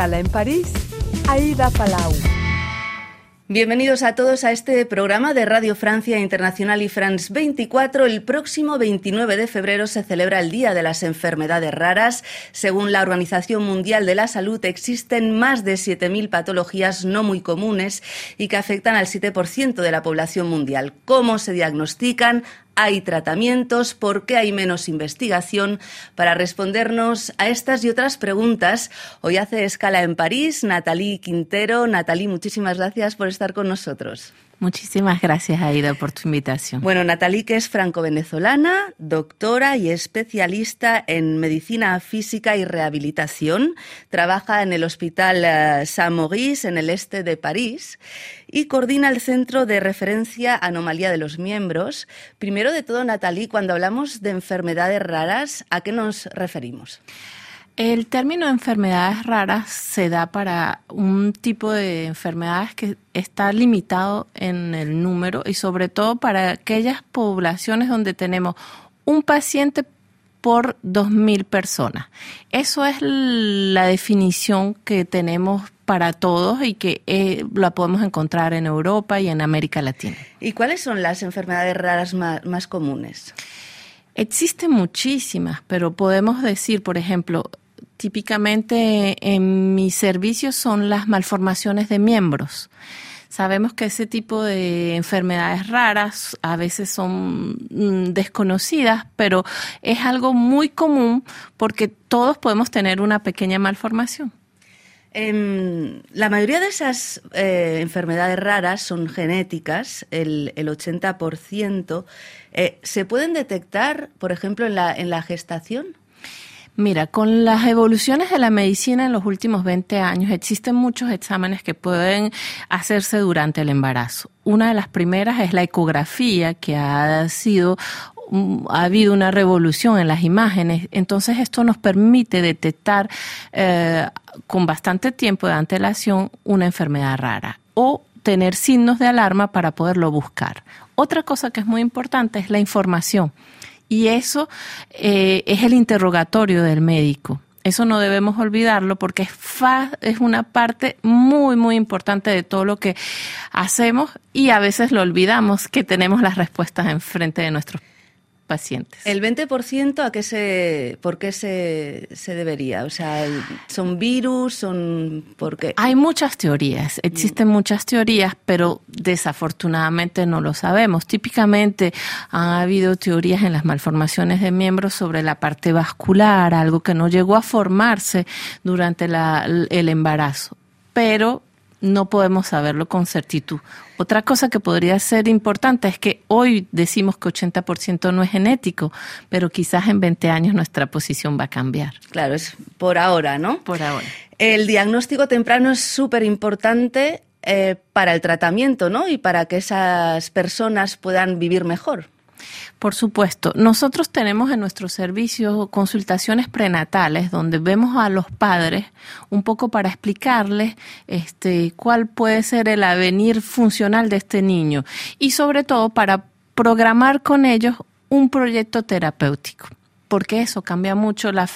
en París, Aida Palau. Bienvenidos a todos a este programa de Radio Francia Internacional y France 24. El próximo 29 de febrero se celebra el Día de las Enfermedades Raras. Según la Organización Mundial de la Salud, existen más de 7.000 patologías no muy comunes y que afectan al 7% de la población mundial. ¿Cómo se diagnostican? Hay tratamientos, por qué hay menos investigación. Para respondernos a estas y otras preguntas, hoy hace escala en París Natalie Quintero. Natalie, muchísimas gracias por estar con nosotros. Muchísimas gracias, Aida, por tu invitación. Bueno, Natalie, que es franco-venezolana, doctora y especialista en medicina física y rehabilitación, trabaja en el Hospital eh, Saint-Maurice, en el este de París, y coordina el Centro de Referencia Anomalía de los Miembros. Primero de todo, Natalie, cuando hablamos de enfermedades raras, ¿a qué nos referimos? El término enfermedades raras se da para un tipo de enfermedades que está limitado en el número y sobre todo para aquellas poblaciones donde tenemos un paciente por 2.000 personas. Eso es la definición que tenemos para todos y que eh, la podemos encontrar en Europa y en América Latina. ¿Y cuáles son las enfermedades raras más comunes? Existen muchísimas, pero podemos decir, por ejemplo, típicamente en mis servicios son las malformaciones de miembros. Sabemos que ese tipo de enfermedades raras a veces son mm, desconocidas, pero es algo muy común porque todos podemos tener una pequeña malformación. Em, la mayoría de esas eh, enfermedades raras son genéticas, el, 80%. Eh, ¿Se pueden detectar, por ejemplo, en la, en la gestación? Mira, con las evoluciones de la medicina en los últimos 20 años existen muchos exámenes que pueden hacerse durante el embarazo. Una de las primeras es la ecografía, que ha sido mm, ha habido una revolución en las imágenes, entonces esto nos permite detectar eh, con bastante tiempo de antelación una enfermedad rara o tener signos de alarma para poderlo buscar. Otra cosa que es muy importante es la información. Y eso eh, es el interrogatorio del médico. Eso no debemos olvidarlo porque es, es una parte muy, muy importante de todo lo que hacemos y a veces lo olvidamos que tenemos las respuestas enfrente de nuestros pacientes. ¿El 20% a qué se, por qué se, se debería? O sea, ¿son virus? ¿Son por qué? Hay muchas teorías, existen mm. muchas teorías, pero desafortunadamente no lo sabemos. Típicamente ha habido teorías en las malformaciones de miembros sobre la parte vascular, algo que no llegó a formarse durante la, el embarazo. Pero no podemos saberlo con certitud. Otra cosa que podría ser importante es que hoy decimos que 80% no es genético, pero quizás en 20 años nuestra posición va a cambiar. Claro, es por ahora, ¿no? Por ahora. El diagnóstico temprano es súper importante eh, para el tratamiento, ¿no? Y para que esas personas puedan vivir mejor. Por supuesto, nosotros tenemos en nuestro servicio consultaciones prenatales donde vemos a los padres un poco para explicarles este cuál puede ser el avenir funcional de este niño y sobre todo para programar con ellos un proyecto terapéutico porque eso cambia mucho la,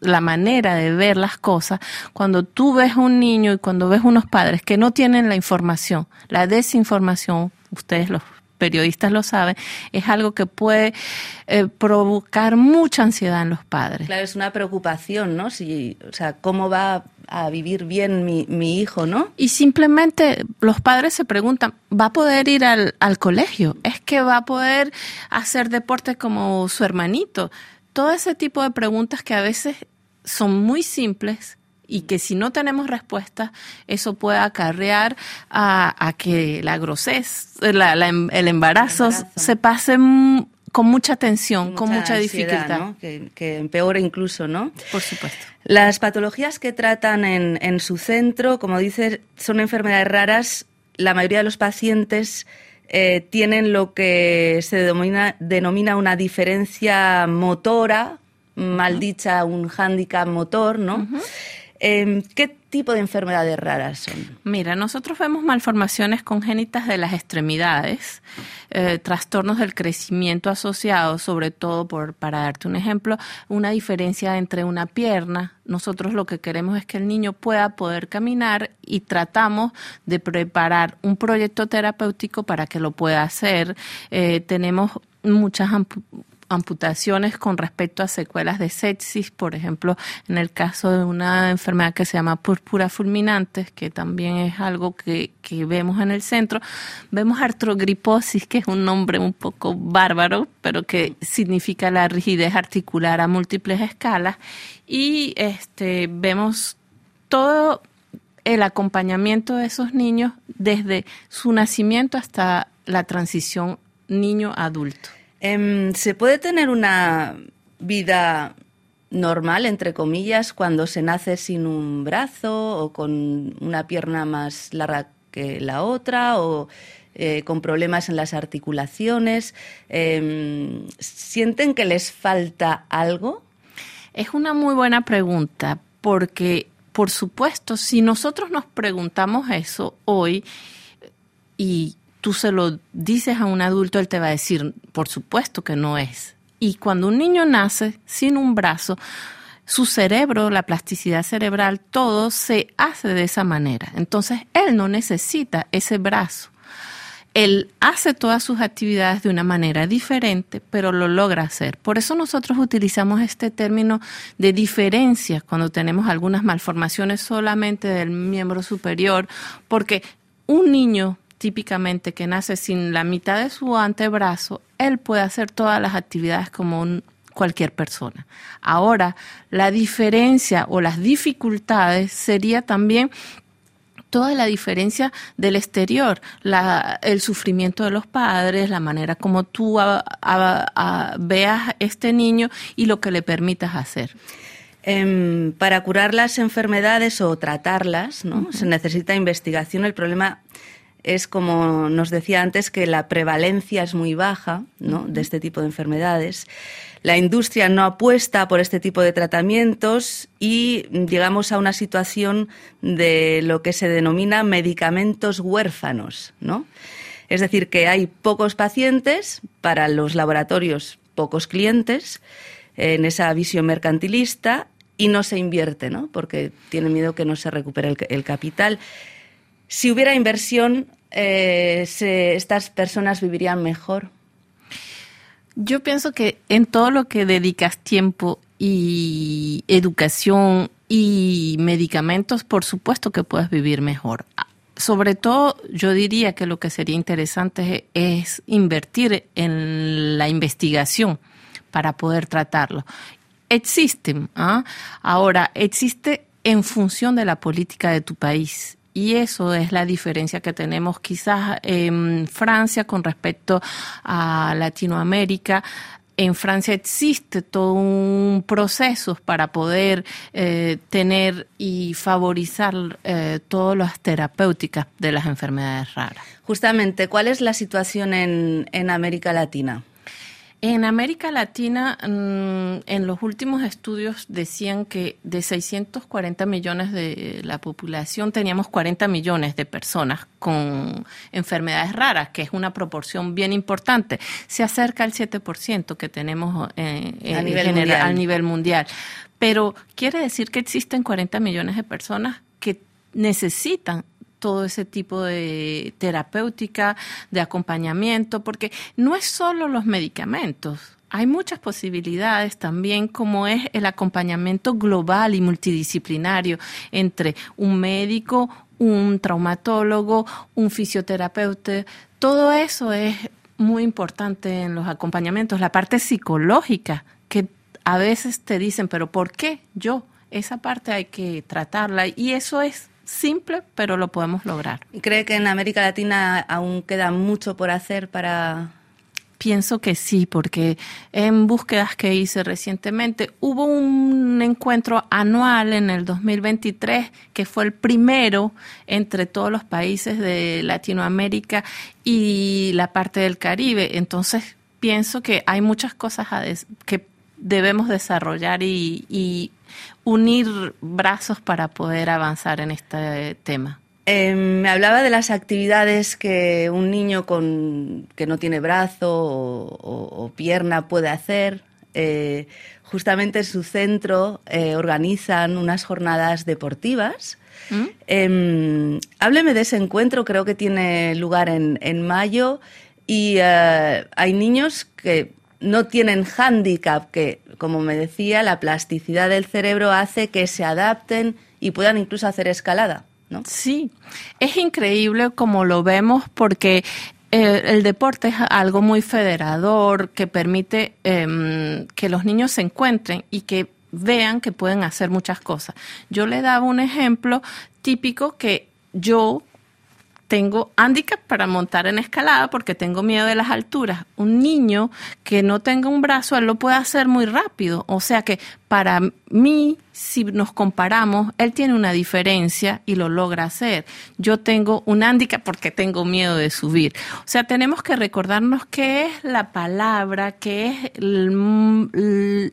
la manera de ver las cosas. Cuando tú ves un niño y cuando ves unos padres que no tienen la información, la desinformación, ustedes los periodistas lo saben, es algo que puede eh, provocar mucha ansiedad en los padres. Claro, es una preocupación, ¿no? Si, o sea, ¿cómo va a vivir bien mi, mi hijo, no? Y simplemente los padres se preguntan, ¿va a poder ir al, al colegio? ¿Es que va a poder hacer deporte como su hermanito? Todo ese tipo de preguntas que a veces son muy simples, y que si no tenemos respuesta, eso puede acarrear a, que la grosez, em, el, embarazo se pase con mucha tensión, con mucha dificultad. Que, empeore incluso, ¿no? Por supuesto. Las patologías que tratan en, en su centro, como dices, son enfermedades raras. La mayoría de los pacientes eh, tienen lo que se denomina, denomina una diferencia motora, mal dicha, un hándicap motor, ¿no? Em, ¿qué, tipo de enfermedades raras son? Mira, nosotros vemos malformaciones congénitas de las extremidades, eh, trastornos del crecimiento asociados, sobre todo por, para darte un ejemplo, una diferencia entre una pierna. Nosotros lo que queremos es que el niño pueda poder caminar y tratamos de preparar un proyecto terapéutico para que lo pueda hacer. Eh, tenemos muchas amputaciones con respecto a secuelas de sepsis, por ejemplo, en el caso de una enfermedad que se llama púrpura fulminante, que también es algo que, que vemos en el centro. Vemos artrogriposis, que es un nombre un poco bárbaro, pero que significa la rigidez articular a múltiples escalas. Y este, vemos todo el acompañamiento de esos niños desde su nacimiento hasta la transición niño-adulto. Em, ¿Se puede tener una vida normal, entre comillas, cuando se nace sin un brazo o con una pierna más larga que la otra o eh, con problemas en las articulaciones? Em, ¿Sienten que les falta algo? Es una muy buena pregunta porque, por supuesto, si nosotros nos preguntamos eso hoy y tú se lo dices a un adulto, él te va a decir, por supuesto que no es. Y cuando un niño nace sin un brazo, su cerebro, la plasticidad cerebral, todo se hace de esa manera. Entonces, él no necesita ese brazo. Él hace todas sus actividades de una manera diferente, pero lo logra hacer. Por eso nosotros utilizamos este término de diferencia cuando tenemos algunas malformaciones solamente del miembro superior, porque un niño típicamente que nace sin la mitad de su antebrazo, él puede hacer todas las actividades como cualquier persona. Ahora, la diferencia o las dificultades sería también toda la diferencia del exterior, el sufrimiento de los padres, la manera como tú veas este niño y lo que le permitas hacer. Em, para curar las enfermedades o tratarlas, ¿no? Se necesita investigación. El problema es como nos decía antes que la prevalencia es muy baja ¿no? de este tipo de enfermedades. La industria no apuesta por este tipo de tratamientos y llegamos a una situación de lo que se denomina medicamentos huérfanos, ¿no? Es decir, que hay pocos pacientes para los laboratorios, pocos clientes en esa visión mercantilista y no se invierte, ¿no? Porque tienen miedo que no se recupere el capital. Si hubiera inversión, eh, estas personas vivirían mejor. Yo pienso que en todo lo que dedicas tiempo y educación y medicamentos, por supuesto que puedes vivir mejor. Sobre todo, yo diría que lo que sería interesante es invertir en la investigación para poder tratarlo. Existen, ¿ah? ahora, existe en función de la política de tu país y eso es la diferencia que tenemos quizás en Francia con respecto a Latinoamérica. En Francia existe todo un proceso para poder eh, tener y favorizar eh, todas las terapéuticas de las enfermedades raras. Justamente, ¿cuál es la situación en, en América Latina? En América Latina, mm, en los últimos estudios decían que de 640 millones de la población teníamos 40 millones de personas con enfermedades raras, que es una proporción bien importante. Se acerca al 7% que tenemos eh, a, nivel general, a nivel mundial. Pero quiere decir que existen 40 millones de personas que necesitan todo ese tipo de terapéutica, de acompañamiento, porque no es solo los medicamentos. Hay muchas posibilidades también, como es el acompañamiento global y multidisciplinario entre un médico, un traumatólogo, un fisioterapeuta. Todo eso es muy importante en los acompañamientos. La parte psicológica, que a veces te dicen, pero ¿por qué yo? Esa parte hay que tratarla y eso es simple, pero lo podemos lograr. ¿Cree que en América Latina aún queda mucho por hacer para Pienso que sí, porque en búsquedas que hice recientemente hubo un encuentro anual en el 2023 que fue el primero entre todos los países de Latinoamérica y la parte del Caribe. Entonces pienso que hay muchas cosas que debemos desarrollar y, y unir brazos para poder avanzar en este tema. Em, me hablaba de las actividades que un niño con, que no tiene brazo o, pierna puede hacer. Eh, justamente en su centro eh, organizan unas jornadas deportivas. ¿Mm? Em, hábleme de ese encuentro, creo que tiene lugar en, en mayo y eh, hay niños que no tienen hándicap, que como me decía, la plasticidad del cerebro hace que se adapten y puedan incluso hacer escalada. Sí, es increíble como lo vemos porque eh, el deporte es algo muy federador que permite em, que los niños se encuentren y que vean que pueden hacer muchas cosas. Yo le daba un ejemplo típico que yo tengo handicap para montar en escalada porque tengo miedo de las alturas. Un niño que no tenga un brazo, él lo puede hacer muy rápido. O sea que para mí, si nos comparamos, él tiene una diferencia y lo logra hacer. Yo tengo un handicap porque tengo miedo de subir. O sea, tenemos que recordarnos qué es la palabra, qué es,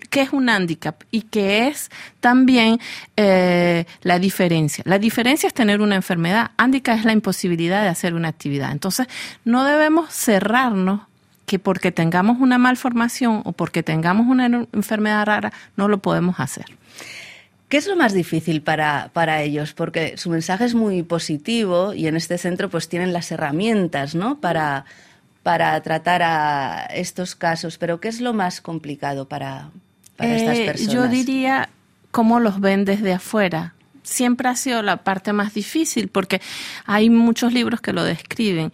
qué es un handicap y qué es también eh, la diferencia. La diferencia es tener una enfermedad. Handicap es la imposibilidad de hacer una actividad. Entonces, no debemos cerrarnos que porque tengamos una malformación o porque tengamos una enfermedad rara no lo podemos hacer. ¿Qué es lo más difícil para, para, ellos? Porque su mensaje es muy positivo y en este centro pues tienen las herramientas ¿no? para, para tratar a estos casos. Pero ¿qué es lo más complicado para, para estas eh, personas? Yo diría cómo los ven desde afuera. Siempre ha sido la parte más difícil porque hay muchos libros que lo describen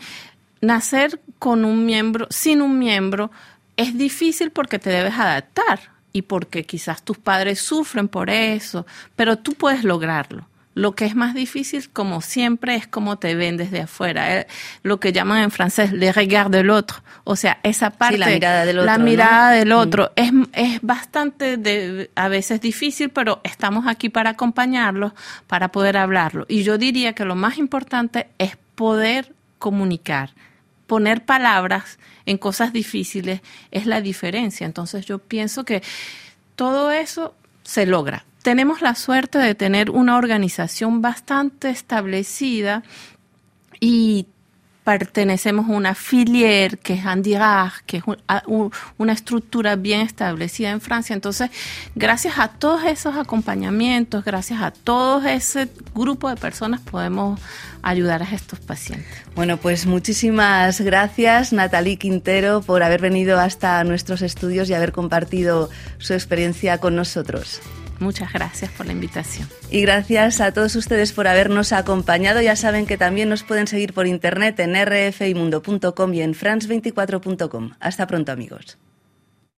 nacer con un miembro, sin un miembro, es difícil porque te debes adaptar y porque quizás tus padres sufren por eso, pero tú puedes lograrlo. Lo que es más difícil, como siempre, es cómo te ven desde afuera. Eh, lo que llaman en francés le regard de otro. O sea, esa parte. la mirada del otro. La mirada del otro. Es, es bastante, de, a veces difícil, pero estamos aquí para acompañarlos, para poder hablarlo. Y yo diría que lo más importante es poder comunicar poner palabras en cosas difíciles es la diferencia. Entonces yo pienso que todo eso se logra. Tenemos la suerte de tener una organización bastante establecida y pertenecemos a una filière que es Andirag, que es una estructura bien establecida en Francia. Entonces, gracias a todos esos acompañamientos, gracias a todo ese grupo de personas, podemos ayudar a estos pacientes. Bueno, pues muchísimas gracias, Natalie Quintero, por haber venido hasta nuestros estudios y haber compartido su experiencia con nosotros. Muchas gracias por la invitación. Y gracias a todos ustedes por habernos acompañado. Ya saben que también nos pueden seguir por internet en rfimundo.com y en france24.com. Hasta pronto amigos.